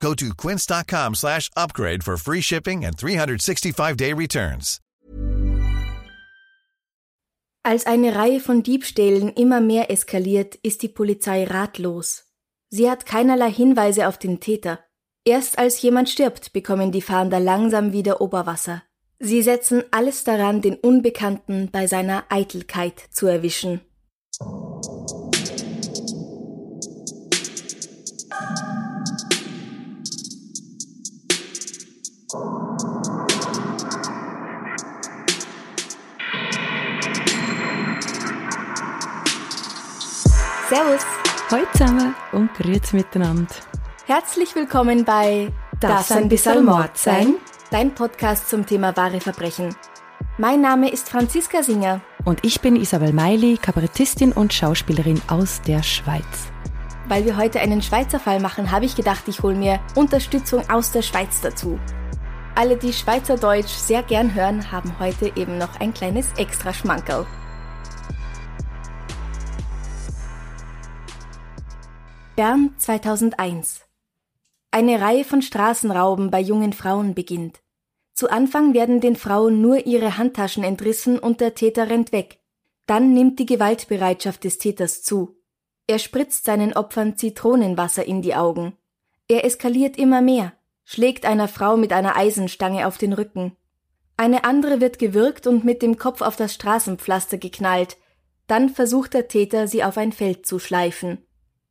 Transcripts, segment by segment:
Go to quince.com slash upgrade for free shipping and 365-day returns. Als eine Reihe von Diebstählen immer mehr eskaliert, ist die Polizei ratlos. Sie hat keinerlei Hinweise auf den Täter. Erst als jemand stirbt, bekommen die Fahnder langsam wieder Oberwasser. Sie setzen alles daran, den Unbekannten bei seiner Eitelkeit zu erwischen. Servus! Hallo zusammen und grüezi miteinander. Herzlich willkommen bei Darf's ein bisschen Mord sein? Dein Podcast zum Thema wahre Verbrechen. Mein Name ist Franziska Singer. Und ich bin Isabel Meili, Kabarettistin und Schauspielerin aus der Schweiz. Weil wir heute einen Schweizer Fall machen, habe ich gedacht, ich hole mir Unterstützung aus der Schweiz dazu. Alle, die Schweizerdeutsch sehr gern hören, haben heute eben noch ein kleines Extraschmankerl. Bern 2001 Eine Reihe von Straßenrauben bei jungen Frauen beginnt. Zu Anfang werden den Frauen nur ihre Handtaschen entrissen und der Täter rennt weg. Dann nimmt die Gewaltbereitschaft des Täters zu. Er spritzt seinen Opfern Zitronenwasser in die Augen. Er eskaliert immer mehr, schlägt einer Frau mit einer Eisenstange auf den Rücken. Eine andere wird gewürgt und mit dem Kopf auf das Straßenpflaster geknallt. Dann versucht der Täter, sie auf ein Feld zu schleifen.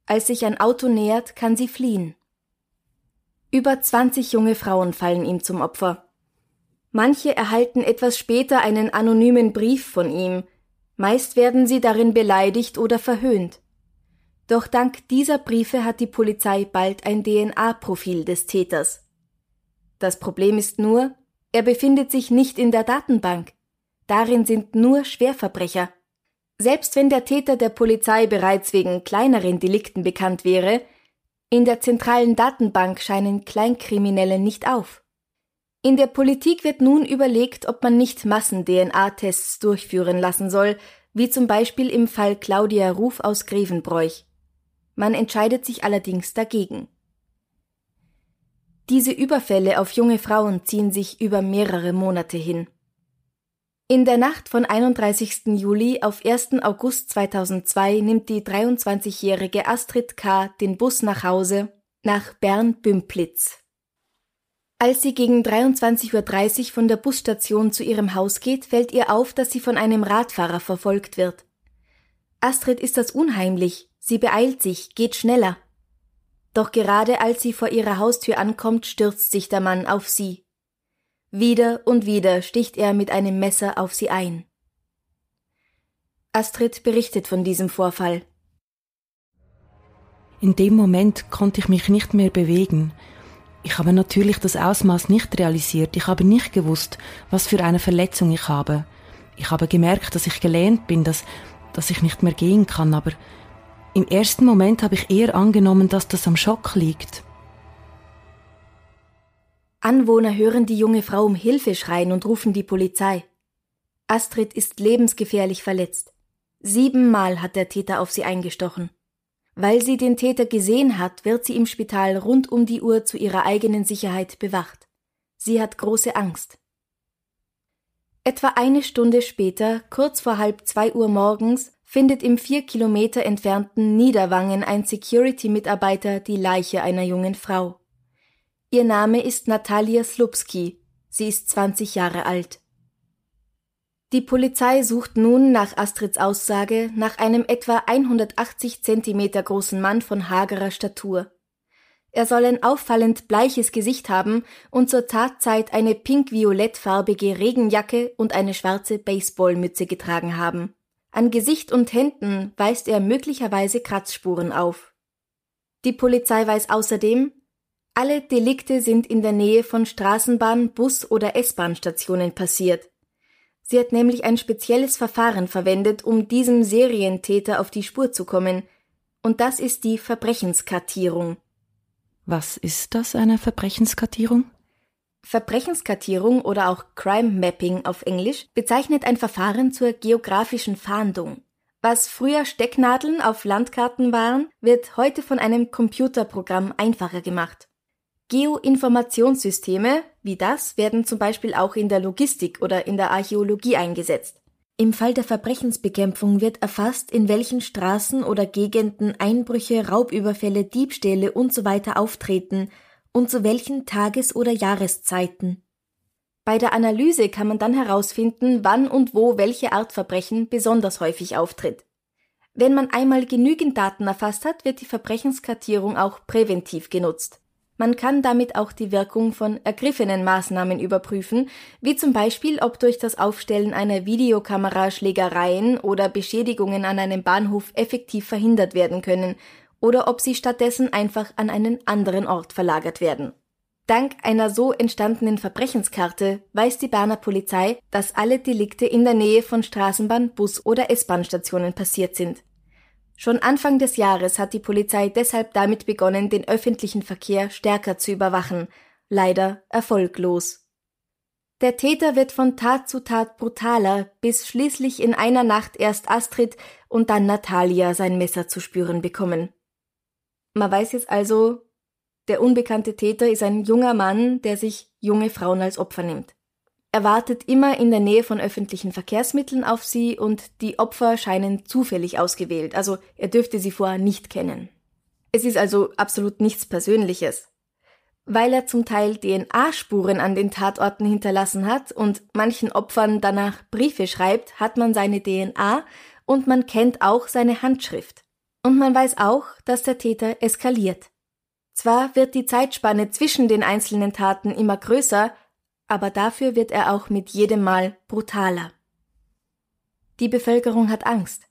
Als sich ein Auto nähert, kann sie fliehen. Über 20 junge Frauen fallen ihm zum Opfer. Manche erhalten etwas später einen anonymen Brief von ihm, meist werden sie darin beleidigt oder verhöhnt. Doch dank dieser Briefe hat die Polizei bald ein DNA-Profil des Täters. Das Problem ist nur, er befindet sich nicht in der Datenbank. Darin sind nur Schwerverbrecher. Selbst wenn der Täter der Polizei bereits wegen kleineren Delikten bekannt wäre, in der zentralen Datenbank scheinen Kleinkriminelle nicht auf. In der Politik wird nun überlegt, ob man nicht Massen-DNA-Tests durchführen lassen soll, wie zum Beispiel im Fall Claudia Ruf aus Grevenbroich. Man entscheidet sich allerdings dagegen. Diese Überfälle auf junge Frauen ziehen sich über mehrere Monate hin. In der Nacht von 31. Juli auf 1. August 2002 nimmt die 23-jährige Astrid K. den Bus nach Hause nach Bern-Bümplitz. Als sie gegen 23.30 Uhr von der Busstation zu ihrem Haus geht, fällt ihr auf, dass sie von einem Radfahrer verfolgt wird. Astrid ist das unheimlich, sie beeilt sich, geht schneller. Doch gerade als sie vor ihrer Haustür ankommt, stürzt sich der Mann auf sie. Wieder und wieder sticht er mit einem Messer auf sie ein. Astrid berichtet von diesem Vorfall. In dem Moment konnte ich mich nicht mehr bewegen. Ich habe natürlich das Ausmaß nicht realisiert. Ich habe nicht gewusst, was für eine Verletzung ich habe. Ich habe gemerkt, dass ich gelähmt bin, dass, dass ich nicht mehr gehen kann, aber im ersten Moment habe ich eher angenommen, dass das am Schock liegt. Anwohner hören die junge Frau um Hilfe schreien und rufen die Polizei. Astrid ist lebensgefährlich verletzt. Siebenmal hat der Täter auf sie eingestochen. Weil sie den Täter gesehen hat, wird sie im Spital rund um die Uhr zu ihrer eigenen Sicherheit bewacht. Sie hat große Angst. Etwa eine Stunde später, kurz vor halb zwei Uhr morgens, findet im vier Kilometer entfernten Niederwangen ein Security-Mitarbeiter die Leiche einer jungen Frau. Ihr Name ist Natalia Slupski. Sie ist 20 Jahre alt. Die Polizei sucht nun nach Astrids Aussage nach einem etwa 180 Zentimeter großen Mann von hagerer Statur. Er soll ein auffallend bleiches Gesicht haben und zur Tatzeit eine pink-violettfarbige Regenjacke und eine schwarze Baseballmütze getragen haben. An Gesicht und Händen weist er möglicherweise Kratzspuren auf. Die Polizei weiß außerdem, alle Delikte sind in der Nähe von Straßenbahn, Bus- oder S-Bahn-Stationen passiert. Sie hat nämlich ein spezielles Verfahren verwendet, um diesem Serientäter auf die Spur zu kommen. Und das ist die Verbrechenskartierung. Was ist das, eine Verbrechenskartierung? Verbrechenskartierung oder auch Crime Mapping auf Englisch bezeichnet ein Verfahren zur geografischen Fahndung. Was früher Stecknadeln auf Landkarten waren, wird heute von einem Computerprogramm einfacher gemacht. Geoinformationssysteme wie das werden zum Beispiel auch in der Logistik oder in der Archäologie eingesetzt. Im Fall der Verbrechensbekämpfung wird erfasst, in welchen Straßen oder Gegenden Einbrüche, Raubüberfälle, Diebstähle usw. So auftreten und zu welchen Tages- oder Jahreszeiten. Bei der Analyse kann man dann herausfinden, wann und wo welche Art Verbrechen besonders häufig auftritt. Wenn man einmal genügend Daten erfasst hat, wird die Verbrechenskartierung auch präventiv genutzt. Man kann damit auch die Wirkung von ergriffenen Maßnahmen überprüfen, wie zum Beispiel, ob durch das Aufstellen einer Videokamera Schlägereien oder Beschädigungen an einem Bahnhof effektiv verhindert werden können oder ob sie stattdessen einfach an einen anderen Ort verlagert werden. Dank einer so entstandenen Verbrechenskarte weiß die Berner Polizei, dass alle Delikte in der Nähe von Straßenbahn, Bus oder S-Bahn-Stationen passiert sind. Schon Anfang des Jahres hat die Polizei deshalb damit begonnen, den öffentlichen Verkehr stärker zu überwachen, leider erfolglos. Der Täter wird von Tat zu Tat brutaler, bis schließlich in einer Nacht erst Astrid und dann Natalia sein Messer zu spüren bekommen. Man weiß jetzt also, der unbekannte Täter ist ein junger Mann, der sich junge Frauen als Opfer nimmt. Er wartet immer in der Nähe von öffentlichen Verkehrsmitteln auf sie und die Opfer scheinen zufällig ausgewählt, also er dürfte sie vorher nicht kennen. Es ist also absolut nichts Persönliches. Weil er zum Teil DNA-Spuren an den Tatorten hinterlassen hat und manchen Opfern danach Briefe schreibt, hat man seine DNA und man kennt auch seine Handschrift. Und man weiß auch, dass der Täter eskaliert. Zwar wird die Zeitspanne zwischen den einzelnen Taten immer größer, aber dafür wird er auch mit jedem Mal brutaler. Die Bevölkerung hat Angst.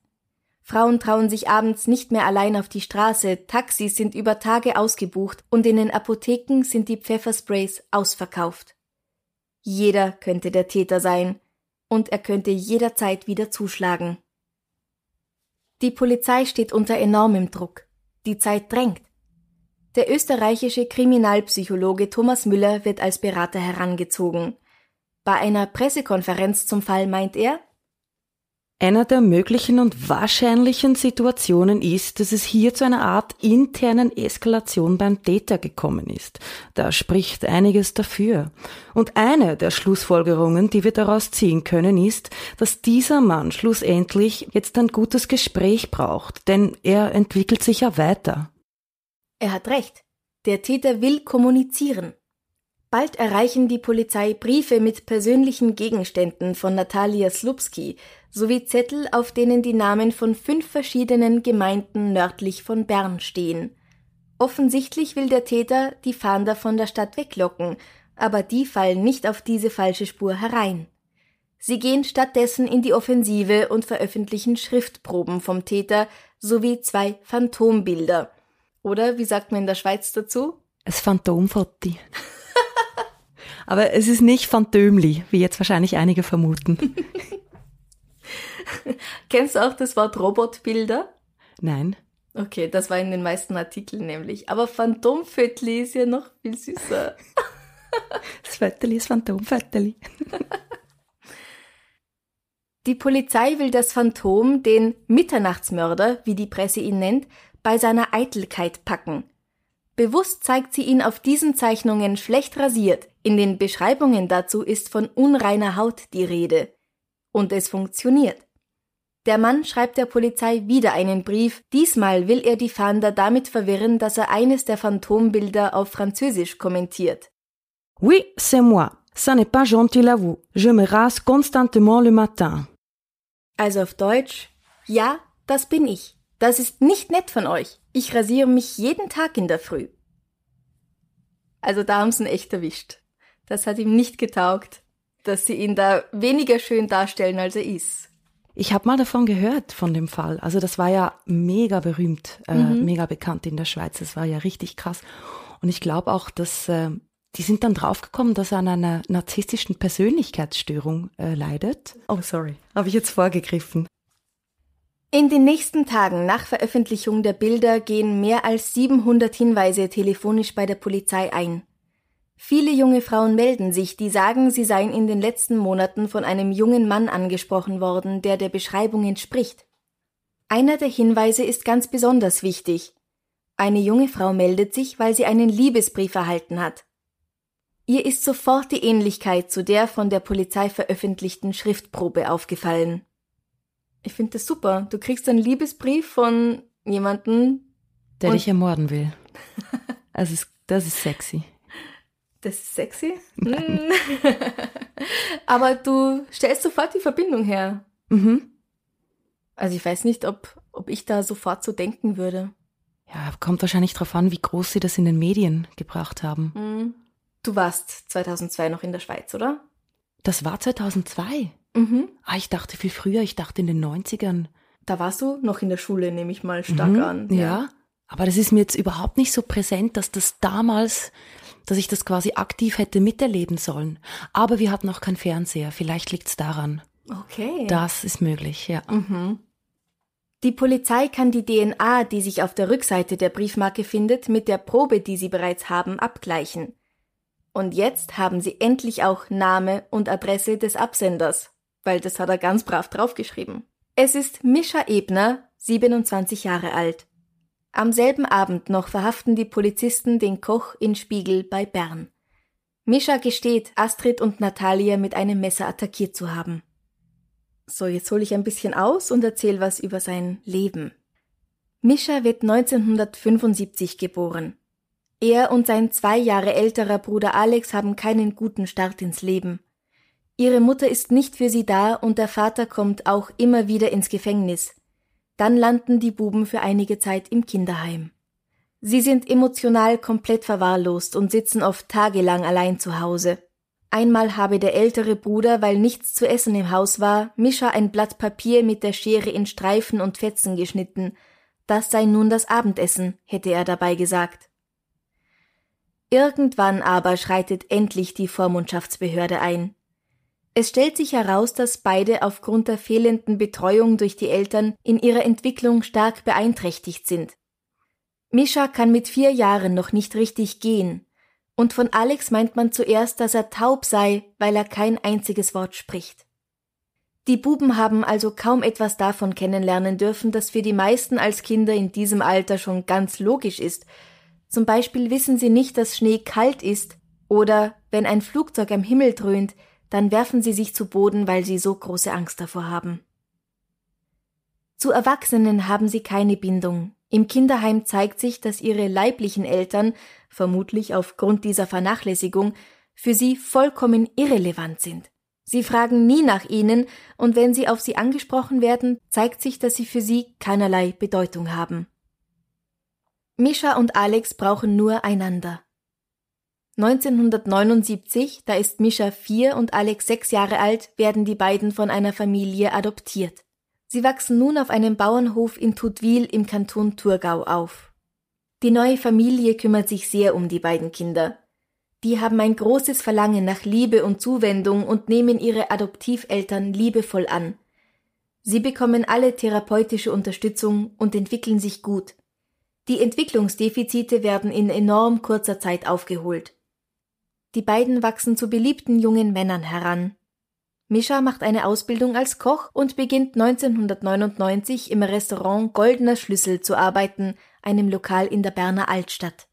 Frauen trauen sich abends nicht mehr allein auf die Straße, Taxis sind über Tage ausgebucht und in den Apotheken sind die Pfeffersprays ausverkauft. Jeder könnte der Täter sein, und er könnte jederzeit wieder zuschlagen. Die Polizei steht unter enormem Druck. Die Zeit drängt. Der österreichische Kriminalpsychologe Thomas Müller wird als Berater herangezogen. Bei einer Pressekonferenz zum Fall meint er, einer der möglichen und wahrscheinlichen Situationen ist, dass es hier zu einer Art internen Eskalation beim Täter gekommen ist. Da spricht einiges dafür. Und eine der Schlussfolgerungen, die wir daraus ziehen können, ist, dass dieser Mann schlussendlich jetzt ein gutes Gespräch braucht, denn er entwickelt sich ja weiter. Er hat recht. Der Täter will kommunizieren. Bald erreichen die Polizei Briefe mit persönlichen Gegenständen von Natalia Slupski sowie Zettel, auf denen die Namen von fünf verschiedenen Gemeinden nördlich von Bern stehen. Offensichtlich will der Täter die Fahnder von der Stadt weglocken, aber die fallen nicht auf diese falsche Spur herein. Sie gehen stattdessen in die Offensive und veröffentlichen Schriftproben vom Täter sowie zwei Phantombilder, oder wie sagt man in der Schweiz dazu? Es Phantomfotti. Aber es ist nicht Phantömli, wie jetzt wahrscheinlich einige vermuten. Kennst du auch das Wort Robotbilder? Nein. Okay, das war in den meisten Artikeln nämlich. Aber Phantomfötli ist ja noch viel süßer. das Fötterli ist Phantomfötterli. Die Polizei will das Phantom, den Mitternachtsmörder, wie die Presse ihn nennt, bei seiner Eitelkeit packen. Bewusst zeigt sie ihn auf diesen Zeichnungen schlecht rasiert, in den Beschreibungen dazu ist von unreiner Haut die Rede. Und es funktioniert. Der Mann schreibt der Polizei wieder einen Brief, diesmal will er die Fahnder damit verwirren, dass er eines der Phantombilder auf Französisch kommentiert. Oui, c'est moi. Ça n'est pas gentil à vous. Je me rase constantement le matin. Also auf Deutsch, ja, das bin ich. Das ist nicht nett von euch. Ich rasiere mich jeden Tag in der Früh. Also da haben sie ihn echt erwischt. Das hat ihm nicht getaugt, dass sie ihn da weniger schön darstellen, als er ist. Ich habe mal davon gehört, von dem Fall. Also das war ja mega berühmt, äh, mhm. mega bekannt in der Schweiz. Das war ja richtig krass. Und ich glaube auch, dass äh, die sind dann draufgekommen, dass er an einer narzisstischen Persönlichkeitsstörung äh, leidet. Oh, sorry, habe ich jetzt vorgegriffen. In den nächsten Tagen nach Veröffentlichung der Bilder gehen mehr als 700 Hinweise telefonisch bei der Polizei ein. Viele junge Frauen melden sich, die sagen, sie seien in den letzten Monaten von einem jungen Mann angesprochen worden, der der Beschreibung entspricht. Einer der Hinweise ist ganz besonders wichtig. Eine junge Frau meldet sich, weil sie einen Liebesbrief erhalten hat. Ihr ist sofort die Ähnlichkeit zu der von der Polizei veröffentlichten Schriftprobe aufgefallen. Ich finde das super. Du kriegst einen Liebesbrief von jemanden, der dich ermorden will. Also das ist sexy. Das ist sexy? Nein. Aber du stellst sofort die Verbindung her. Mhm. Also ich weiß nicht, ob, ob ich da sofort so denken würde. Ja, kommt wahrscheinlich darauf an, wie groß sie das in den Medien gebracht haben. Mhm. Du warst 2002 noch in der Schweiz, oder? Das war 2002? Mhm. Ah, ich dachte viel früher, ich dachte in den 90ern. Da warst du noch in der Schule, nehme ich mal stark mhm, an. Ja. ja, aber das ist mir jetzt überhaupt nicht so präsent, dass das damals, dass ich das quasi aktiv hätte miterleben sollen. Aber wir hatten auch keinen Fernseher, vielleicht liegt's daran. Okay. Das ist möglich, ja. Mhm. Die Polizei kann die DNA, die sich auf der Rückseite der Briefmarke findet, mit der Probe, die sie bereits haben, abgleichen. Und jetzt haben sie endlich auch Name und Adresse des Absenders, weil das hat er ganz brav draufgeschrieben. Es ist Mischa Ebner, 27 Jahre alt. Am selben Abend noch verhaften die Polizisten den Koch in Spiegel bei Bern. Mischa gesteht, Astrid und Natalia mit einem Messer attackiert zu haben. So, jetzt hole ich ein bisschen aus und erzähle was über sein Leben. Mischa wird 1975 geboren. Er und sein zwei Jahre älterer Bruder Alex haben keinen guten Start ins Leben. Ihre Mutter ist nicht für sie da und der Vater kommt auch immer wieder ins Gefängnis. Dann landen die Buben für einige Zeit im Kinderheim. Sie sind emotional komplett verwahrlost und sitzen oft tagelang allein zu Hause. Einmal habe der ältere Bruder, weil nichts zu essen im Haus war, Mischa ein Blatt Papier mit der Schere in Streifen und Fetzen geschnitten. Das sei nun das Abendessen, hätte er dabei gesagt. Irgendwann aber schreitet endlich die Vormundschaftsbehörde ein. Es stellt sich heraus, dass beide aufgrund der fehlenden Betreuung durch die Eltern in ihrer Entwicklung stark beeinträchtigt sind. Mischa kann mit vier Jahren noch nicht richtig gehen, und von Alex meint man zuerst, dass er taub sei, weil er kein einziges Wort spricht. Die Buben haben also kaum etwas davon kennenlernen dürfen, das für die meisten als Kinder in diesem Alter schon ganz logisch ist, zum Beispiel wissen sie nicht, dass Schnee kalt ist oder wenn ein Flugzeug am Himmel dröhnt, dann werfen sie sich zu Boden, weil sie so große Angst davor haben. Zu Erwachsenen haben sie keine Bindung. Im Kinderheim zeigt sich, dass ihre leiblichen Eltern, vermutlich aufgrund dieser Vernachlässigung, für sie vollkommen irrelevant sind. Sie fragen nie nach ihnen, und wenn sie auf sie angesprochen werden, zeigt sich, dass sie für sie keinerlei Bedeutung haben. Mischa und Alex brauchen nur einander. 1979, da ist Mischa vier und Alex sechs Jahre alt, werden die beiden von einer Familie adoptiert. Sie wachsen nun auf einem Bauernhof in Tutwil im Kanton Thurgau auf. Die neue Familie kümmert sich sehr um die beiden Kinder. Die haben ein großes Verlangen nach Liebe und Zuwendung und nehmen ihre Adoptiveltern liebevoll an. Sie bekommen alle therapeutische Unterstützung und entwickeln sich gut. Die Entwicklungsdefizite werden in enorm kurzer Zeit aufgeholt. Die beiden wachsen zu beliebten jungen Männern heran. Mischa macht eine Ausbildung als Koch und beginnt 1999 im Restaurant Goldener Schlüssel zu arbeiten, einem Lokal in der Berner Altstadt.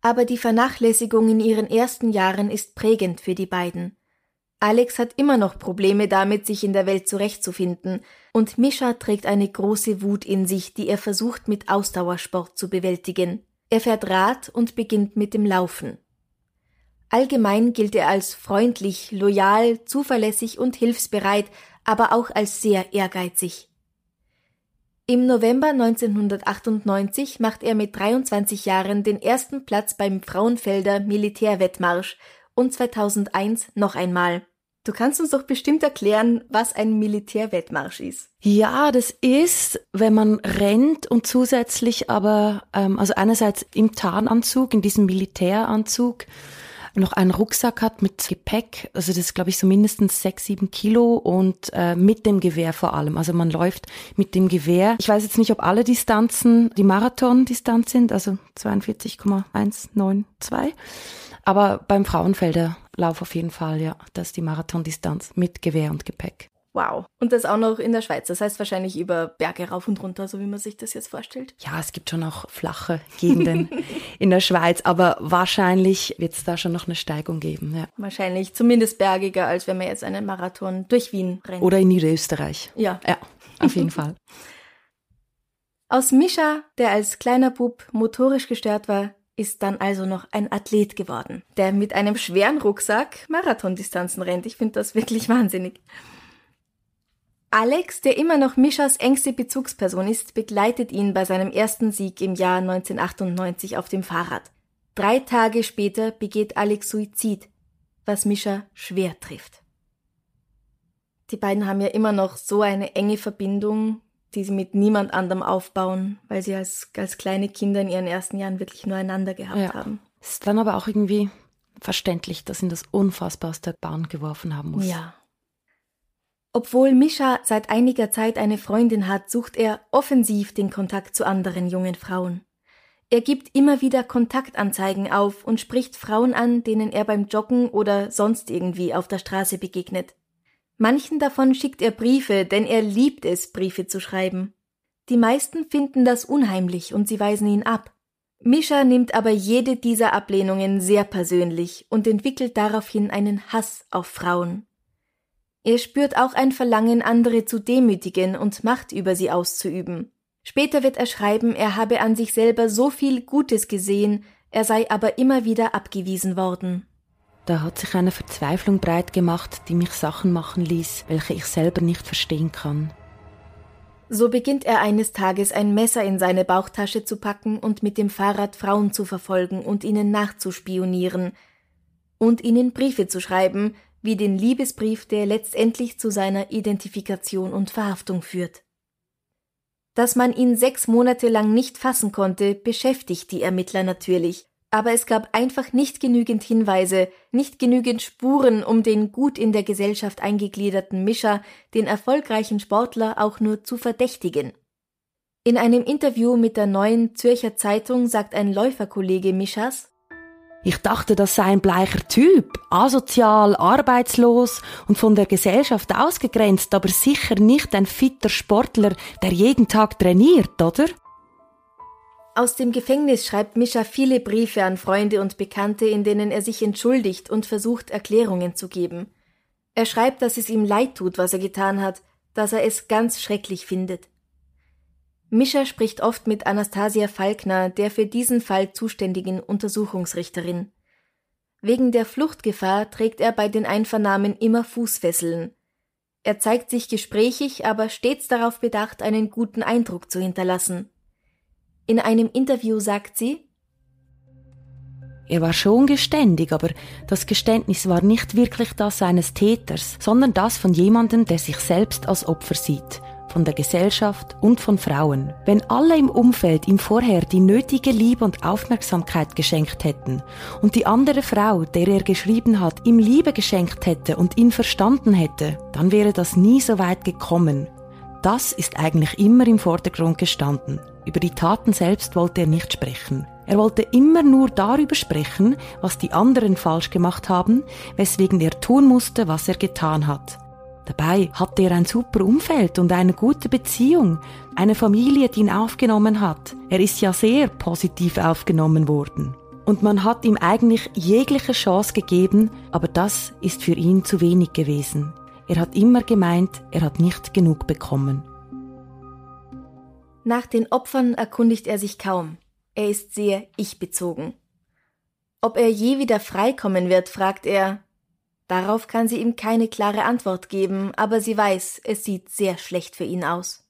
Aber die Vernachlässigung in ihren ersten Jahren ist prägend für die beiden. Alex hat immer noch Probleme damit, sich in der Welt zurechtzufinden, und Mischa trägt eine große Wut in sich, die er versucht mit Ausdauersport zu bewältigen. Er fährt Rad und beginnt mit dem Laufen. Allgemein gilt er als freundlich, loyal, zuverlässig und hilfsbereit, aber auch als sehr ehrgeizig. Im November 1998 macht er mit 23 Jahren den ersten Platz beim Frauenfelder Militärwettmarsch und 2001 noch einmal. Du kannst uns doch bestimmt erklären, was ein Militärwettmarsch ist. Ja, das ist, wenn man rennt und zusätzlich aber, ähm, also einerseits im Tarnanzug, in diesem Militäranzug, noch einen Rucksack hat mit Gepäck, also das ist glaube ich so mindestens sechs, sieben Kilo und äh, mit dem Gewehr vor allem. Also man läuft mit dem Gewehr. Ich weiß jetzt nicht, ob alle Distanzen die Marathon-Distanz sind, also 42,192. Aber beim Frauenfelderlauf auf jeden Fall, ja, das ist die Marathondistanz mit Gewehr und Gepäck. Wow. Und das auch noch in der Schweiz. Das heißt wahrscheinlich über Berge rauf und runter, so wie man sich das jetzt vorstellt. Ja, es gibt schon auch flache Gegenden in der Schweiz, aber wahrscheinlich wird es da schon noch eine Steigung geben. Ja. Wahrscheinlich zumindest bergiger, als wenn man jetzt einen Marathon durch Wien rennt. Oder in Niederösterreich. Ja. Ja, auf jeden Fall. Aus Mischa, der als kleiner Bub motorisch gestört war, ist dann also noch ein Athlet geworden, der mit einem schweren Rucksack Marathondistanzen rennt. Ich finde das wirklich wahnsinnig. Alex, der immer noch Mischas engste Bezugsperson ist, begleitet ihn bei seinem ersten Sieg im Jahr 1998 auf dem Fahrrad. Drei Tage später begeht Alex Suizid, was Mischa schwer trifft. Die beiden haben ja immer noch so eine enge Verbindung, die sie mit niemand anderem aufbauen, weil sie als, als kleine Kinder in ihren ersten Jahren wirklich nur einander gehabt ja. haben. Ist dann aber auch irgendwie verständlich, dass ihn das unfassbar aus der Bahn geworfen haben muss. Ja. Obwohl Mischa seit einiger Zeit eine Freundin hat, sucht er offensiv den Kontakt zu anderen jungen Frauen. Er gibt immer wieder Kontaktanzeigen auf und spricht Frauen an, denen er beim Joggen oder sonst irgendwie auf der Straße begegnet. Manchen davon schickt er Briefe, denn er liebt es, Briefe zu schreiben. Die meisten finden das unheimlich und sie weisen ihn ab. Mischa nimmt aber jede dieser Ablehnungen sehr persönlich und entwickelt daraufhin einen Hass auf Frauen. Er spürt auch ein Verlangen, andere zu demütigen und Macht über sie auszuüben. Später wird er schreiben, er habe an sich selber so viel Gutes gesehen, er sei aber immer wieder abgewiesen worden. Da hat sich eine Verzweiflung breit gemacht, die mich Sachen machen ließ, welche ich selber nicht verstehen kann. So beginnt er eines Tages ein Messer in seine Bauchtasche zu packen und mit dem Fahrrad Frauen zu verfolgen und ihnen nachzuspionieren und ihnen Briefe zu schreiben, wie den Liebesbrief, der letztendlich zu seiner Identifikation und Verhaftung führt. Dass man ihn sechs Monate lang nicht fassen konnte, beschäftigt die Ermittler natürlich, aber es gab einfach nicht genügend Hinweise, nicht genügend Spuren, um den gut in der Gesellschaft eingegliederten Mischer, den erfolgreichen Sportler, auch nur zu verdächtigen. In einem Interview mit der neuen Zürcher Zeitung sagt ein Läuferkollege Mischers, ich dachte, das sei ein bleicher Typ, asozial, arbeitslos und von der Gesellschaft ausgegrenzt, aber sicher nicht ein fitter Sportler, der jeden Tag trainiert, oder? Aus dem Gefängnis schreibt Mischa viele Briefe an Freunde und Bekannte, in denen er sich entschuldigt und versucht, Erklärungen zu geben. Er schreibt, dass es ihm leid tut, was er getan hat, dass er es ganz schrecklich findet. Mischa spricht oft mit Anastasia Falkner, der für diesen Fall zuständigen Untersuchungsrichterin. Wegen der Fluchtgefahr trägt er bei den Einvernahmen immer Fußfesseln. Er zeigt sich gesprächig, aber stets darauf bedacht, einen guten Eindruck zu hinterlassen. In einem Interview sagt sie, er war schon geständig, aber das Geständnis war nicht wirklich das eines Täters, sondern das von jemandem, der sich selbst als Opfer sieht von der Gesellschaft und von Frauen. Wenn alle im Umfeld ihm vorher die nötige Liebe und Aufmerksamkeit geschenkt hätten und die andere Frau, der er geschrieben hat, ihm Liebe geschenkt hätte und ihn verstanden hätte, dann wäre das nie so weit gekommen. Das ist eigentlich immer im Vordergrund gestanden. Über die Taten selbst wollte er nicht sprechen. Er wollte immer nur darüber sprechen, was die anderen falsch gemacht haben, weswegen er tun musste, was er getan hat. Dabei hatte er ein super Umfeld und eine gute Beziehung, eine Familie, die ihn aufgenommen hat. Er ist ja sehr positiv aufgenommen worden. Und man hat ihm eigentlich jegliche Chance gegeben, aber das ist für ihn zu wenig gewesen. Er hat immer gemeint, er hat nicht genug bekommen. Nach den Opfern erkundigt er sich kaum. Er ist sehr ich-bezogen. Ob er je wieder freikommen wird, fragt er, Darauf kann sie ihm keine klare Antwort geben, aber sie weiß, es sieht sehr schlecht für ihn aus.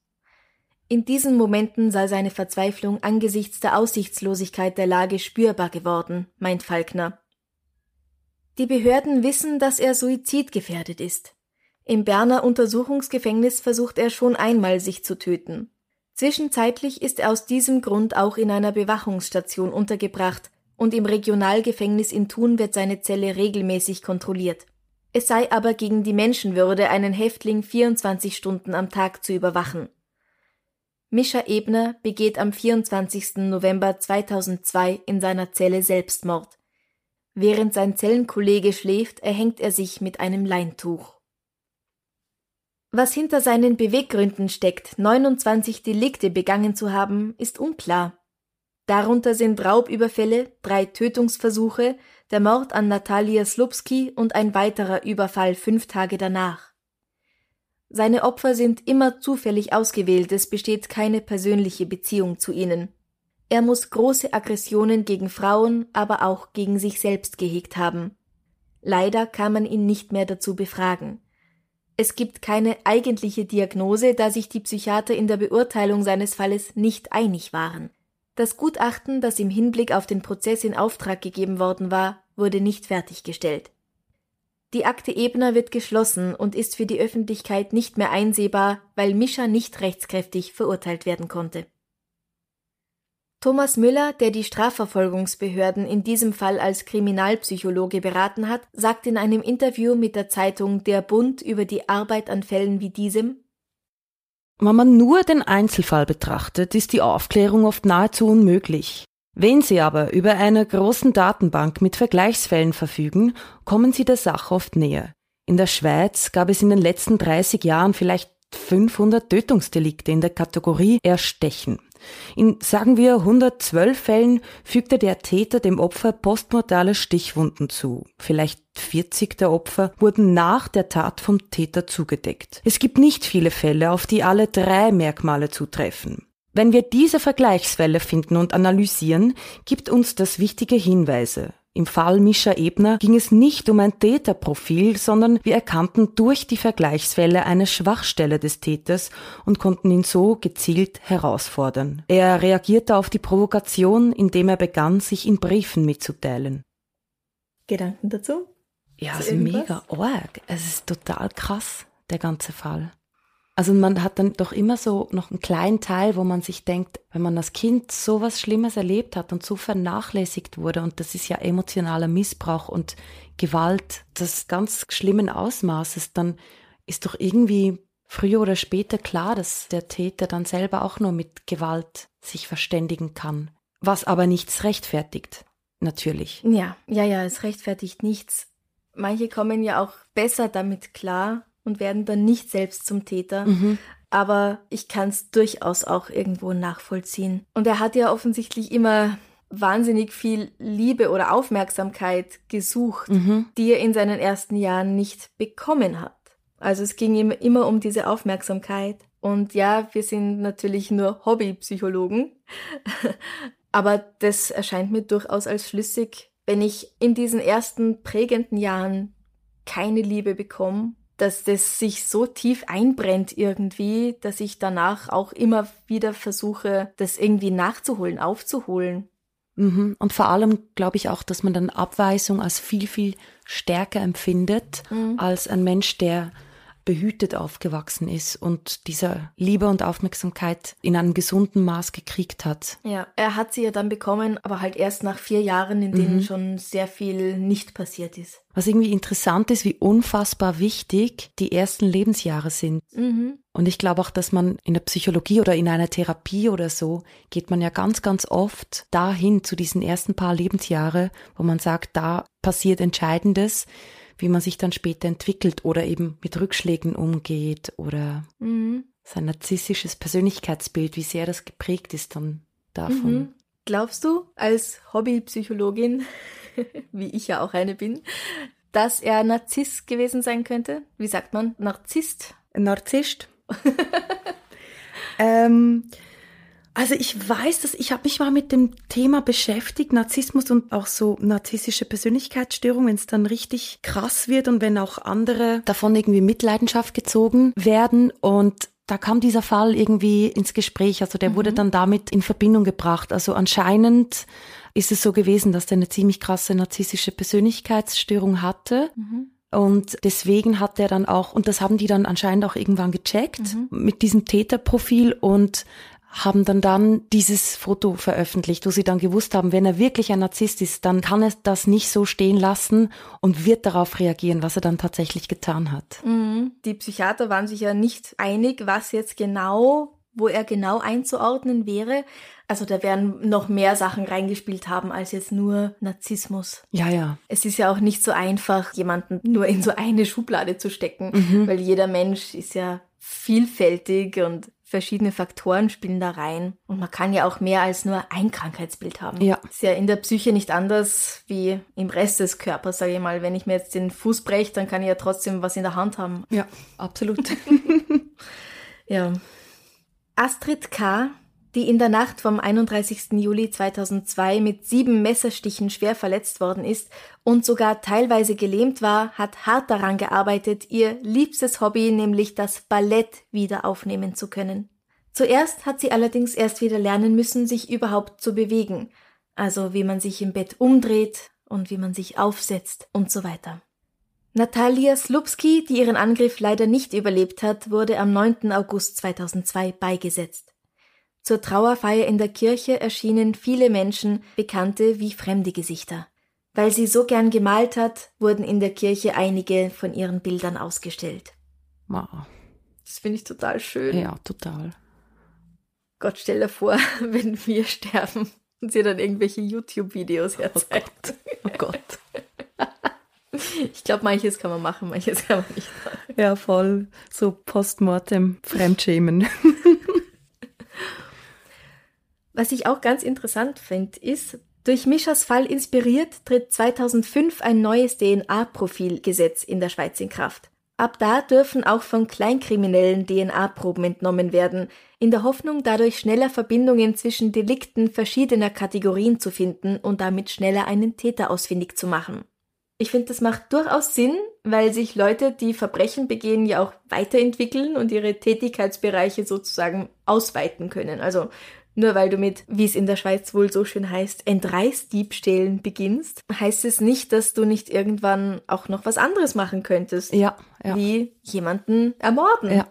In diesen Momenten sei seine Verzweiflung angesichts der Aussichtslosigkeit der Lage spürbar geworden, meint Falkner. Die Behörden wissen, dass er suizidgefährdet ist. Im Berner Untersuchungsgefängnis versucht er schon einmal, sich zu töten. Zwischenzeitlich ist er aus diesem Grund auch in einer Bewachungsstation untergebracht, und im Regionalgefängnis in Thun wird seine Zelle regelmäßig kontrolliert. Es sei aber gegen die Menschenwürde, einen Häftling 24 Stunden am Tag zu überwachen. Mischa Ebner begeht am 24. November 2002 in seiner Zelle Selbstmord. Während sein Zellenkollege schläft, erhängt er sich mit einem Leintuch. Was hinter seinen Beweggründen steckt, 29 Delikte begangen zu haben, ist unklar. Darunter sind Raubüberfälle, drei Tötungsversuche, der Mord an Natalia Slupski und ein weiterer Überfall fünf Tage danach. Seine Opfer sind immer zufällig ausgewählt, es besteht keine persönliche Beziehung zu ihnen. Er muss große Aggressionen gegen Frauen, aber auch gegen sich selbst gehegt haben. Leider kann man ihn nicht mehr dazu befragen. Es gibt keine eigentliche Diagnose, da sich die Psychiater in der Beurteilung seines Falles nicht einig waren. Das Gutachten, das im Hinblick auf den Prozess in Auftrag gegeben worden war, wurde nicht fertiggestellt. Die Akte Ebner wird geschlossen und ist für die Öffentlichkeit nicht mehr einsehbar, weil Mischa nicht rechtskräftig verurteilt werden konnte. Thomas Müller, der die Strafverfolgungsbehörden in diesem Fall als Kriminalpsychologe beraten hat, sagt in einem Interview mit der Zeitung Der Bund über die Arbeit an Fällen wie diesem wenn man nur den Einzelfall betrachtet, ist die Aufklärung oft nahezu unmöglich. Wenn Sie aber über eine großen Datenbank mit Vergleichsfällen verfügen, kommen Sie der Sache oft näher. In der Schweiz gab es in den letzten 30 Jahren vielleicht 500 Tötungsdelikte in der Kategorie Erstechen. In, sagen wir, 112 Fällen fügte der Täter dem Opfer postmortale Stichwunden zu. Vielleicht 40 der Opfer wurden nach der Tat vom Täter zugedeckt. Es gibt nicht viele Fälle, auf die alle drei Merkmale zutreffen. Wenn wir diese Vergleichsfälle finden und analysieren, gibt uns das wichtige Hinweise. Im Fall Mischa Ebner ging es nicht um ein Täterprofil, sondern wir erkannten durch die Vergleichsfälle eine Schwachstelle des Täters und konnten ihn so gezielt herausfordern. Er reagierte auf die Provokation, indem er begann, sich in Briefen mitzuteilen. Gedanken dazu? Ja, es ist mega arg. Es ist total krass, der ganze Fall. Also man hat dann doch immer so noch einen kleinen Teil, wo man sich denkt, wenn man als Kind so was Schlimmes erlebt hat und so vernachlässigt wurde, und das ist ja emotionaler Missbrauch und Gewalt des ganz schlimmen Ausmaßes, dann ist doch irgendwie früher oder später klar, dass der Täter dann selber auch nur mit Gewalt sich verständigen kann. Was aber nichts rechtfertigt, natürlich. Ja, ja, ja, es rechtfertigt nichts. Manche kommen ja auch besser damit klar, und werden dann nicht selbst zum Täter. Mhm. Aber ich kann es durchaus auch irgendwo nachvollziehen. Und er hat ja offensichtlich immer wahnsinnig viel Liebe oder Aufmerksamkeit gesucht, mhm. die er in seinen ersten Jahren nicht bekommen hat. Also es ging ihm immer um diese Aufmerksamkeit. Und ja, wir sind natürlich nur Hobbypsychologen, aber das erscheint mir durchaus als schlüssig, wenn ich in diesen ersten prägenden Jahren keine Liebe bekomme dass das sich so tief einbrennt irgendwie, dass ich danach auch immer wieder versuche, das irgendwie nachzuholen, aufzuholen. Mhm. Und vor allem glaube ich auch, dass man dann Abweisung als viel, viel stärker empfindet mhm. als ein Mensch, der behütet aufgewachsen ist und dieser Liebe und Aufmerksamkeit in einem gesunden Maß gekriegt hat. Ja, er hat sie ja dann bekommen, aber halt erst nach vier Jahren, in denen mhm. schon sehr viel nicht passiert ist. Was irgendwie interessant ist, wie unfassbar wichtig die ersten Lebensjahre sind. Mhm. Und ich glaube auch, dass man in der Psychologie oder in einer Therapie oder so geht man ja ganz, ganz oft dahin zu diesen ersten paar Lebensjahre, wo man sagt, da passiert Entscheidendes wie man sich dann später entwickelt oder eben mit Rückschlägen umgeht oder mhm. sein narzisstisches Persönlichkeitsbild, wie sehr das geprägt ist dann davon. Mhm. Glaubst du als Hobbypsychologin, wie ich ja auch eine bin, dass er Narzisst gewesen sein könnte? Wie sagt man? Narzisst? Narzisst. ähm, also ich weiß, dass ich habe mich mal mit dem Thema beschäftigt, Narzissmus und auch so narzisstische Persönlichkeitsstörung, wenn es dann richtig krass wird und wenn auch andere davon irgendwie Mitleidenschaft gezogen werden und da kam dieser Fall irgendwie ins Gespräch, also der mhm. wurde dann damit in Verbindung gebracht. Also anscheinend ist es so gewesen, dass der eine ziemlich krasse narzisstische Persönlichkeitsstörung hatte. Mhm. Und deswegen hat er dann auch, und das haben die dann anscheinend auch irgendwann gecheckt, mhm. mit diesem Täterprofil und haben dann dann dieses Foto veröffentlicht, wo sie dann gewusst haben, wenn er wirklich ein Narzisst ist, dann kann er das nicht so stehen lassen und wird darauf reagieren, was er dann tatsächlich getan hat. Mhm. Die Psychiater waren sich ja nicht einig, was jetzt genau, wo er genau einzuordnen wäre. Also da werden noch mehr Sachen reingespielt haben als jetzt nur Narzissmus. Ja, ja. Es ist ja auch nicht so einfach, jemanden nur in so eine Schublade zu stecken, mhm. weil jeder Mensch ist ja vielfältig und verschiedene Faktoren spielen da rein. Und man kann ja auch mehr als nur ein Krankheitsbild haben. Ja. Ist ja in der Psyche nicht anders wie im Rest des Körpers, sage ich mal. Wenn ich mir jetzt den Fuß breche, dann kann ich ja trotzdem was in der Hand haben. Ja, absolut. ja. Astrid K., die in der Nacht vom 31. Juli 2002 mit sieben Messerstichen schwer verletzt worden ist und sogar teilweise gelähmt war, hat hart daran gearbeitet, ihr liebstes Hobby, nämlich das Ballett, wieder aufnehmen zu können. Zuerst hat sie allerdings erst wieder lernen müssen, sich überhaupt zu bewegen, also wie man sich im Bett umdreht und wie man sich aufsetzt und so weiter. Natalia Slupski, die ihren Angriff leider nicht überlebt hat, wurde am 9. August 2002 beigesetzt. Zur Trauerfeier in der Kirche erschienen viele Menschen, Bekannte wie fremde Gesichter. Weil sie so gern gemalt hat, wurden in der Kirche einige von ihren Bildern ausgestellt. Wow. Das finde ich total schön. Ja, total. Gott, stell dir vor, wenn wir sterben und sie dann irgendwelche YouTube-Videos herzeigt. Oh Gott. Oh Gott. Ich glaube, manches kann man machen, manches kann man nicht machen. Ja, voll. So postmortem Fremdschämen. Was ich auch ganz interessant finde, ist, durch Mischas Fall inspiriert tritt 2005 ein neues DNA-Profilgesetz in der Schweiz in Kraft. Ab da dürfen auch von Kleinkriminellen DNA-Proben entnommen werden, in der Hoffnung, dadurch schneller Verbindungen zwischen Delikten verschiedener Kategorien zu finden und damit schneller einen Täter ausfindig zu machen. Ich finde, das macht durchaus Sinn, weil sich Leute, die Verbrechen begehen, ja auch weiterentwickeln und ihre Tätigkeitsbereiche sozusagen ausweiten können. Also nur weil du mit, wie es in der Schweiz wohl so schön heißt, Entreißdiebstählen beginnst, heißt es nicht, dass du nicht irgendwann auch noch was anderes machen könntest. Ja, ja. Wie jemanden ermorden. Ja.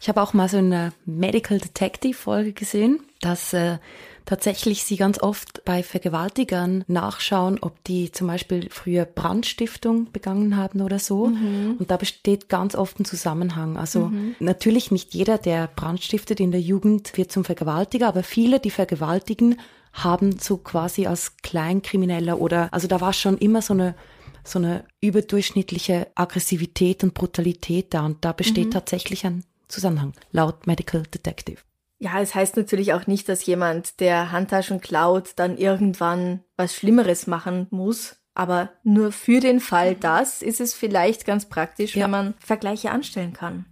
Ich habe auch mal so eine Medical Detective Folge gesehen, dass äh, tatsächlich sie ganz oft bei Vergewaltigern nachschauen, ob die zum Beispiel früher Brandstiftung begangen haben oder so. Mhm. Und da besteht ganz oft ein Zusammenhang. Also mhm. natürlich nicht jeder, der brandstiftet in der Jugend, wird zum Vergewaltiger, aber viele, die vergewaltigen, haben so quasi als Kleinkrimineller oder, also da war schon immer so eine so eine überdurchschnittliche Aggressivität und Brutalität da und da besteht mhm. tatsächlich ein Zusammenhang, laut Medical Detective. Ja, es heißt natürlich auch nicht, dass jemand, der Handtaschen klaut, dann irgendwann was Schlimmeres machen muss. Aber nur für den Fall das ist es vielleicht ganz praktisch, ja. wenn man Vergleiche anstellen kann.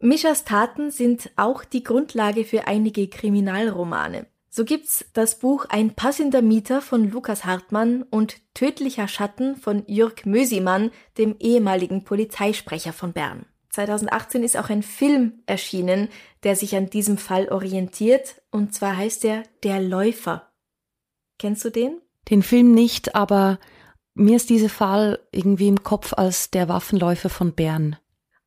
Mischas Taten sind auch die Grundlage für einige Kriminalromane. So gibt's das Buch Ein passender Mieter von Lukas Hartmann und Tödlicher Schatten von Jürg Mösimann, dem ehemaligen Polizeisprecher von Bern. 2018 ist auch ein Film erschienen, der sich an diesem Fall orientiert, und zwar heißt er Der Läufer. Kennst du den? Den Film nicht, aber mir ist dieser Fall irgendwie im Kopf als der Waffenläufer von Bern.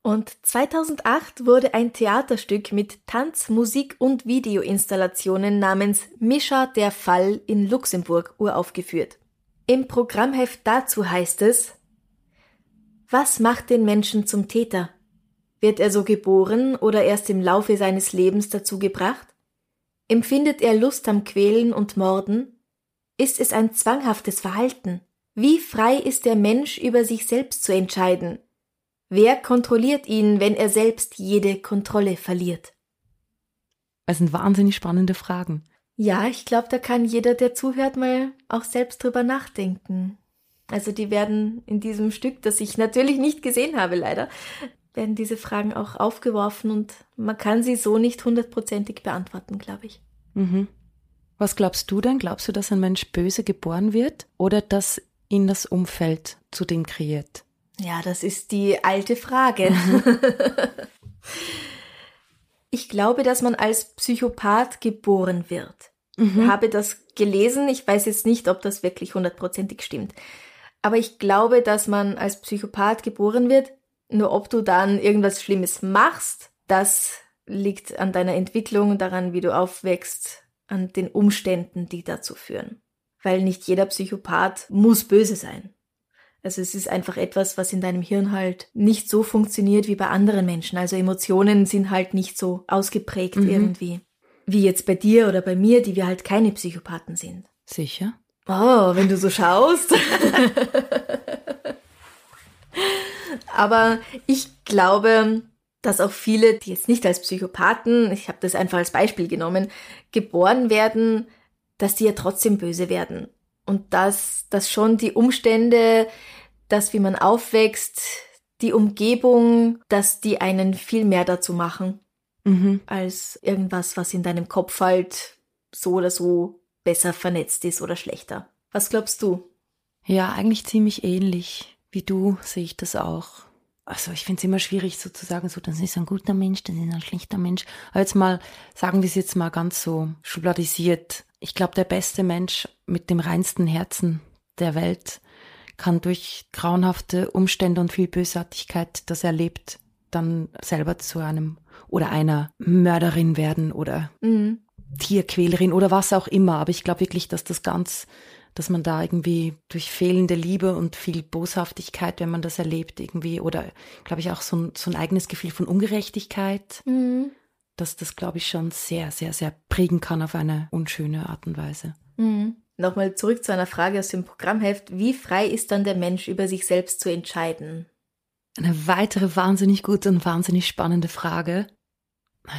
Und 2008 wurde ein Theaterstück mit Tanz, Musik und Videoinstallationen namens Mischa der Fall in Luxemburg uraufgeführt. Im Programmheft dazu heißt es, was macht den Menschen zum Täter? Wird er so geboren oder erst im Laufe seines Lebens dazu gebracht? Empfindet er Lust am Quälen und Morden? Ist es ein zwanghaftes Verhalten? Wie frei ist der Mensch über sich selbst zu entscheiden? Wer kontrolliert ihn, wenn er selbst jede Kontrolle verliert? Das sind wahnsinnig spannende Fragen. Ja, ich glaube, da kann jeder, der zuhört, mal auch selbst drüber nachdenken. Also die werden in diesem Stück, das ich natürlich nicht gesehen habe, leider, werden diese Fragen auch aufgeworfen und man kann sie so nicht hundertprozentig beantworten, glaube ich. Mhm. Was glaubst du denn? Glaubst du, dass ein Mensch böse geboren wird oder dass ihn das Umfeld zu dem kreiert? Ja, das ist die alte Frage. Mhm. ich glaube, dass man als Psychopath geboren wird. Mhm. Ich habe das gelesen. Ich weiß jetzt nicht, ob das wirklich hundertprozentig stimmt. Aber ich glaube, dass man als Psychopath geboren wird, nur ob du dann irgendwas Schlimmes machst, das liegt an deiner Entwicklung, daran, wie du aufwächst, an den Umständen, die dazu führen. Weil nicht jeder Psychopath muss böse sein. Also es ist einfach etwas, was in deinem Hirn halt nicht so funktioniert wie bei anderen Menschen. Also Emotionen sind halt nicht so ausgeprägt mhm. irgendwie. Wie jetzt bei dir oder bei mir, die wir halt keine Psychopathen sind. Sicher. Oh, wenn du so schaust. Aber ich glaube, dass auch viele, die jetzt nicht als Psychopathen, ich habe das einfach als Beispiel genommen, geboren werden, dass die ja trotzdem böse werden. Und dass, dass schon die Umstände, dass wie man aufwächst, die Umgebung, dass die einen viel mehr dazu machen, mhm. als irgendwas, was in deinem Kopf halt so oder so besser vernetzt ist oder schlechter. Was glaubst du? Ja, eigentlich ziemlich ähnlich wie du sehe ich das auch also ich finde es immer schwierig sozusagen, so, das ist ein guter Mensch, das ist ein schlechter Mensch. Aber jetzt mal, sagen wir es jetzt mal ganz so schubladisiert. Ich glaube, der beste Mensch mit dem reinsten Herzen der Welt kann durch grauenhafte Umstände und viel Bösartigkeit, das er lebt, dann selber zu einem oder einer Mörderin werden oder mhm. Tierquälerin oder was auch immer. Aber ich glaube wirklich, dass das ganz dass man da irgendwie durch fehlende Liebe und viel Boshaftigkeit, wenn man das erlebt, irgendwie, oder glaube ich auch so ein, so ein eigenes Gefühl von Ungerechtigkeit, mhm. dass das, glaube ich, schon sehr, sehr, sehr prägen kann auf eine unschöne Art und Weise. Mhm. Nochmal zurück zu einer Frage aus dem Programmheft. Wie frei ist dann der Mensch, über sich selbst zu entscheiden? Eine weitere wahnsinnig gute und wahnsinnig spannende Frage.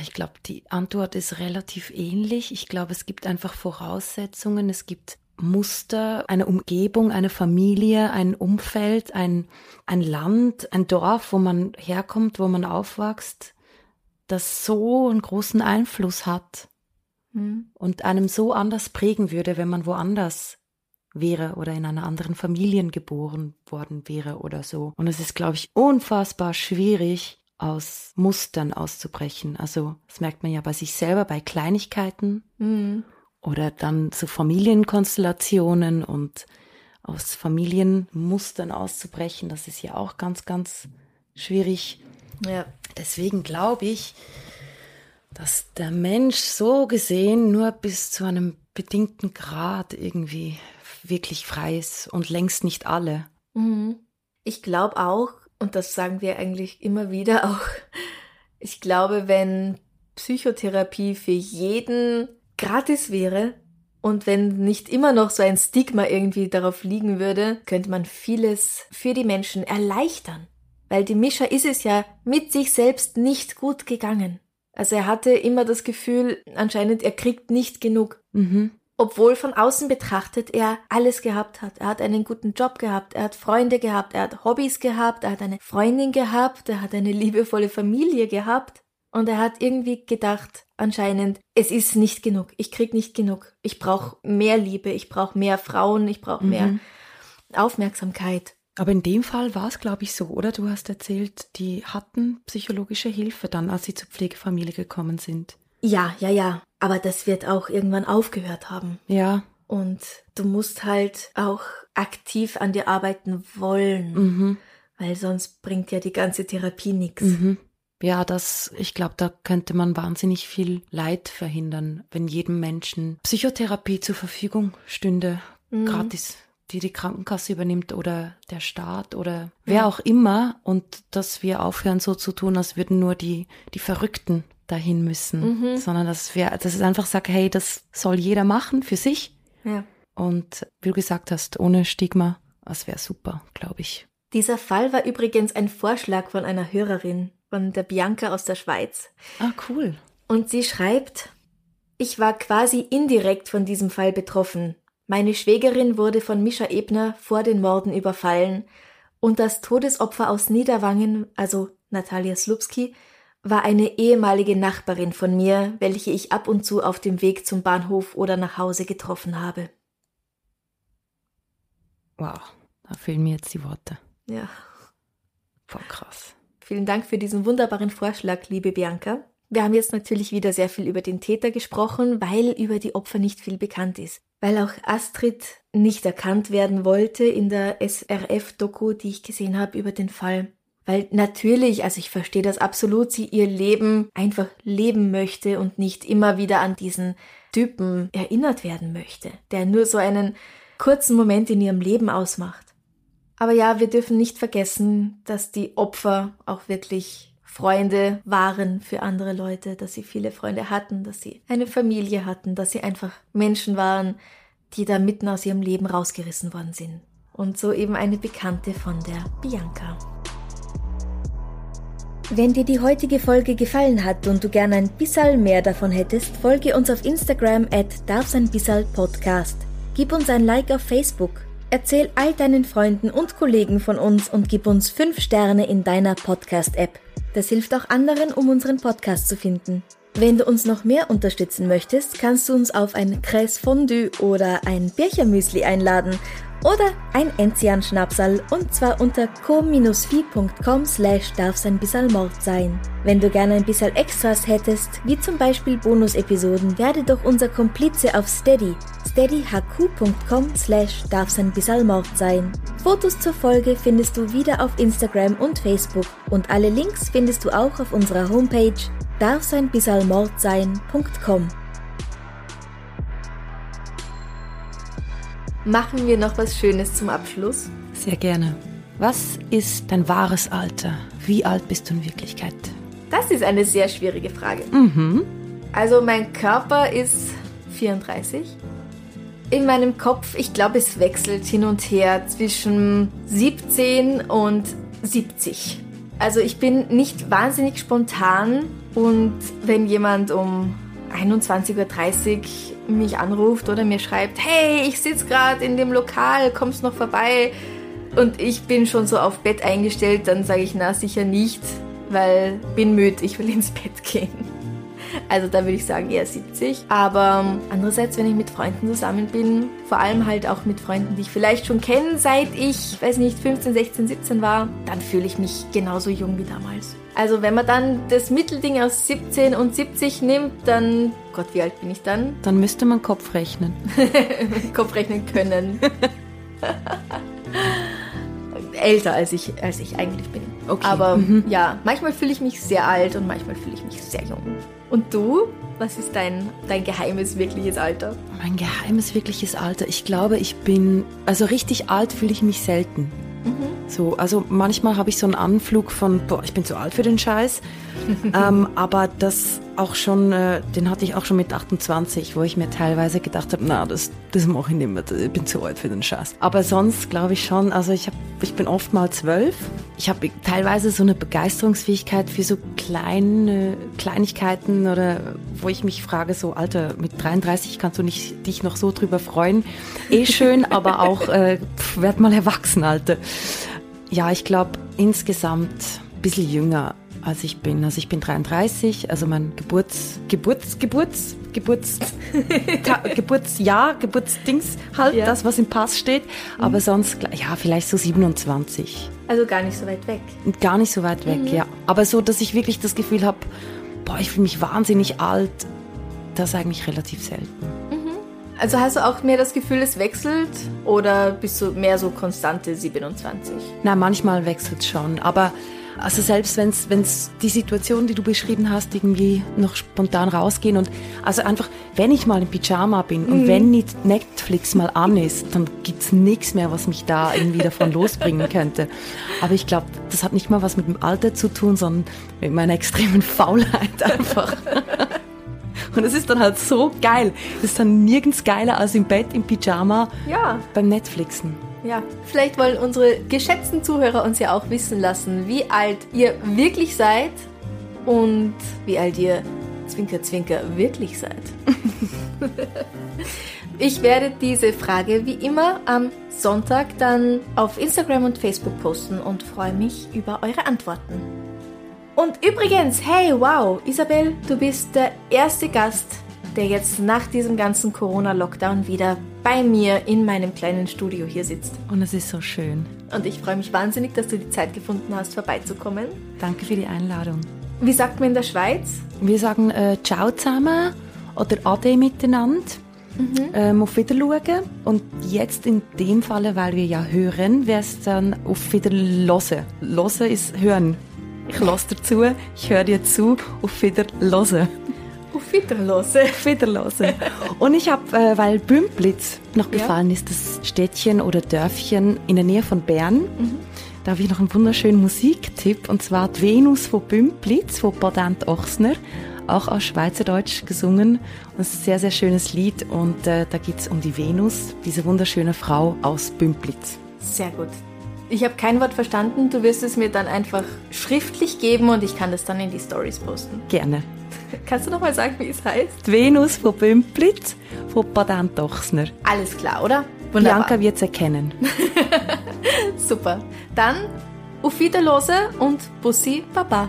Ich glaube, die Antwort ist relativ ähnlich. Ich glaube, es gibt einfach Voraussetzungen, es gibt Muster, eine Umgebung, eine Familie, ein Umfeld, ein, ein Land, ein Dorf, wo man herkommt, wo man aufwächst, das so einen großen Einfluss hat mhm. und einem so anders prägen würde, wenn man woanders wäre oder in einer anderen Familie geboren worden wäre oder so. Und es ist, glaube ich, unfassbar schwierig, aus Mustern auszubrechen. Also das merkt man ja bei sich selber, bei Kleinigkeiten. Mhm oder dann zu Familienkonstellationen und aus Familienmustern auszubrechen, das ist ja auch ganz, ganz schwierig. Ja. Deswegen glaube ich, dass der Mensch so gesehen nur bis zu einem bedingten Grad irgendwie wirklich frei ist und längst nicht alle. Mhm. Ich glaube auch, und das sagen wir eigentlich immer wieder auch, ich glaube, wenn Psychotherapie für jeden gratis wäre und wenn nicht immer noch so ein Stigma irgendwie darauf liegen würde, könnte man vieles für die Menschen erleichtern. Weil die Mischa ist es ja mit sich selbst nicht gut gegangen. Also er hatte immer das Gefühl, anscheinend er kriegt nicht genug. Mhm. Obwohl von außen betrachtet er alles gehabt hat. Er hat einen guten Job gehabt, er hat Freunde gehabt, er hat Hobbys gehabt, er hat eine Freundin gehabt, er hat eine liebevolle Familie gehabt. Und er hat irgendwie gedacht, anscheinend, es ist nicht genug. Ich krieg nicht genug. Ich brauche mehr Liebe, ich brauche mehr Frauen, ich brauche mhm. mehr Aufmerksamkeit. Aber in dem Fall war es, glaube ich, so, oder? Du hast erzählt, die hatten psychologische Hilfe dann, als sie zur Pflegefamilie gekommen sind. Ja, ja, ja. Aber das wird auch irgendwann aufgehört haben. Ja. Und du musst halt auch aktiv an dir arbeiten wollen. Mhm. Weil sonst bringt ja die ganze Therapie nichts. Mhm. Ja, das, ich glaube, da könnte man wahnsinnig viel Leid verhindern, wenn jedem Menschen Psychotherapie zur Verfügung stünde, mhm. gratis, die die Krankenkasse übernimmt oder der Staat oder wer auch immer und dass wir aufhören so zu tun, als würden nur die, die Verrückten dahin müssen, mhm. sondern dass wir, dass es einfach sagt, hey, das soll jeder machen für sich. Ja. Und wie du gesagt hast, ohne Stigma, das wäre super, glaube ich. Dieser Fall war übrigens ein Vorschlag von einer Hörerin von der Bianca aus der Schweiz. Ah, cool. Und sie schreibt, ich war quasi indirekt von diesem Fall betroffen. Meine Schwägerin wurde von Mischa Ebner vor den Morden überfallen und das Todesopfer aus Niederwangen, also Natalia Slupski, war eine ehemalige Nachbarin von mir, welche ich ab und zu auf dem Weg zum Bahnhof oder nach Hause getroffen habe. Wow, da fehlen mir jetzt die Worte. Ja. Voll krass. Vielen Dank für diesen wunderbaren Vorschlag, liebe Bianca. Wir haben jetzt natürlich wieder sehr viel über den Täter gesprochen, weil über die Opfer nicht viel bekannt ist. Weil auch Astrid nicht erkannt werden wollte in der SRF-Doku, die ich gesehen habe über den Fall. Weil natürlich, also ich verstehe das absolut, sie ihr Leben einfach leben möchte und nicht immer wieder an diesen Typen erinnert werden möchte, der nur so einen kurzen Moment in ihrem Leben ausmacht. Aber ja, wir dürfen nicht vergessen, dass die Opfer auch wirklich Freunde waren für andere Leute, dass sie viele Freunde hatten, dass sie eine Familie hatten, dass sie einfach Menschen waren, die da mitten aus ihrem Leben rausgerissen worden sind. Und so eben eine Bekannte von der Bianca. Wenn dir die heutige Folge gefallen hat und du gern ein bisschen mehr davon hättest, folge uns auf Instagram at darfseinbissalpodcast. Gib uns ein Like auf Facebook. Erzähl all deinen Freunden und Kollegen von uns und gib uns 5 Sterne in deiner Podcast-App. Das hilft auch anderen, um unseren Podcast zu finden. Wenn du uns noch mehr unterstützen möchtest, kannst du uns auf ein Cresse Fondue oder ein Birchermüsli einladen oder ein Enzian Schnapsal und zwar unter co-fi.com slash darf's ein bisschen Mord sein. Wenn du gerne ein bisschen Extras hättest, wie zum Beispiel Bonus-Episoden, werde doch unser Komplize auf Steady, steadyhq.com slash darf's ein bisschen Mord sein. Fotos zur Folge findest du wieder auf Instagram und Facebook und alle Links findest du auch auf unserer Homepage darfseinbissalmordsein.com. Machen wir noch was Schönes zum Abschluss? Sehr gerne. Was ist dein wahres Alter? Wie alt bist du in Wirklichkeit? Das ist eine sehr schwierige Frage. Mhm. Also mein Körper ist 34. In meinem Kopf, ich glaube, es wechselt hin und her zwischen 17 und 70. Also ich bin nicht wahnsinnig spontan und wenn jemand um 21.30 Uhr mich anruft oder mir schreibt, hey, ich sitze gerade in dem Lokal, kommst noch vorbei? Und ich bin schon so auf Bett eingestellt, dann sage ich, na sicher nicht, weil bin müde, ich will ins Bett gehen. Also da würde ich sagen eher 70. Aber andererseits, wenn ich mit Freunden zusammen bin, vor allem halt auch mit Freunden, die ich vielleicht schon kenne, seit ich, weiß nicht, 15, 16, 17 war, dann fühle ich mich genauso jung wie damals. Also wenn man dann das Mittelding aus 17 und 70 nimmt, dann, Gott, wie alt bin ich dann? Dann müsste man Kopf rechnen. Kopf rechnen können. Älter als ich, als ich eigentlich bin. Okay. Aber mhm. ja, manchmal fühle ich mich sehr alt und manchmal fühle ich mich sehr jung. Und du? Was ist dein, dein geheimes, wirkliches Alter? Mein geheimes, wirkliches Alter. Ich glaube, ich bin, also richtig alt fühle ich mich selten. Mhm. So, also manchmal habe ich so einen Anflug von, boah, ich bin zu alt für den Scheiß. ähm, aber das auch schon, äh, den hatte ich auch schon mit 28, wo ich mir teilweise gedacht habe, na, das, das mache ich nicht mehr, ich bin zu alt für den Scheiß. Aber sonst glaube ich schon, also ich, hab, ich bin oft mal zwölf. Ich habe teilweise so eine Begeisterungsfähigkeit für so kleine Kleinigkeiten oder wo ich mich frage, so Alter, mit 33 kannst du nicht, dich noch so drüber freuen. Eh schön, aber auch, äh, werd mal erwachsen, Alter. Ja, ich glaube insgesamt ein bisschen jünger als ich bin. Also ich bin 33, also mein Geburts, Geburts, Geburts, Geburts, Geburtsjahr, Geburtsdings halt, ja. das, was im Pass steht. Mhm. Aber sonst, ja, vielleicht so 27. Also gar nicht so weit weg. Gar nicht so weit weg, mhm. ja. Aber so, dass ich wirklich das Gefühl habe, boah, ich fühle mich wahnsinnig alt, das eigentlich relativ selten. Mhm. Also hast du auch mehr das Gefühl, es wechselt oder bist du mehr so konstante 27? Na, manchmal wechselt es schon, aber also selbst wenn es die Situation, die du beschrieben hast, irgendwie noch spontan rausgehen und also einfach, wenn ich mal im Pyjama bin und mhm. wenn nicht Netflix mal an ist, dann gibt es nichts mehr, was mich da irgendwie davon losbringen könnte. Aber ich glaube, das hat nicht mal was mit dem Alter zu tun, sondern mit meiner extremen Faulheit einfach. Und es ist dann halt so geil. Es ist dann nirgends geiler als im Bett, im Pyjama, ja. beim Netflixen. Ja, vielleicht wollen unsere geschätzten Zuhörer uns ja auch wissen lassen, wie alt ihr wirklich seid und wie alt ihr Zwinker Zwinker wirklich seid. ich werde diese Frage wie immer am Sonntag dann auf Instagram und Facebook posten und freue mich über eure Antworten. Und übrigens, hey, wow, Isabel, du bist der erste Gast, der jetzt nach diesem ganzen Corona-Lockdown wieder bei mir in meinem kleinen Studio hier sitzt. Und es ist so schön. Und ich freue mich wahnsinnig, dass du die Zeit gefunden hast, vorbeizukommen. Danke für die Einladung. Wie sagt man in der Schweiz? Wir sagen äh, Ciao zusammen oder Ade miteinander. mhm. ähm, auf Wiederschauen. Und jetzt in dem Fall, weil wir ja hören, wäre es dann auf Wiederlosen. Losen ist hören. Ich lasse dazu, ich höre dir zu, auf Wiederlosen. Auf Wiederlosen. Auf Wiederlosen. Und ich habe, äh, weil Bümplitz noch gefallen ja. ist, das Städtchen oder Dörfchen in der Nähe von Bern. Mhm. Da habe ich noch einen wunderschönen Musiktipp und zwar die Venus von Bümplitz von Badent Ochsner auch auf Schweizerdeutsch gesungen. Und es ist ein sehr, sehr schönes Lied und äh, da geht es um die Venus, diese wunderschöne Frau aus Bümplitz. Sehr gut. Ich habe kein Wort verstanden. Du wirst es mir dann einfach schriftlich geben und ich kann das dann in die Stories posten. Gerne. Kannst du noch mal sagen, wie es heißt? Die Venus von Bümplitz von Patent Ochsner. Alles klar, oder? Wunderbar. Bianca wird es erkennen. Super. Dann auf Wiederlose und Bussi Baba.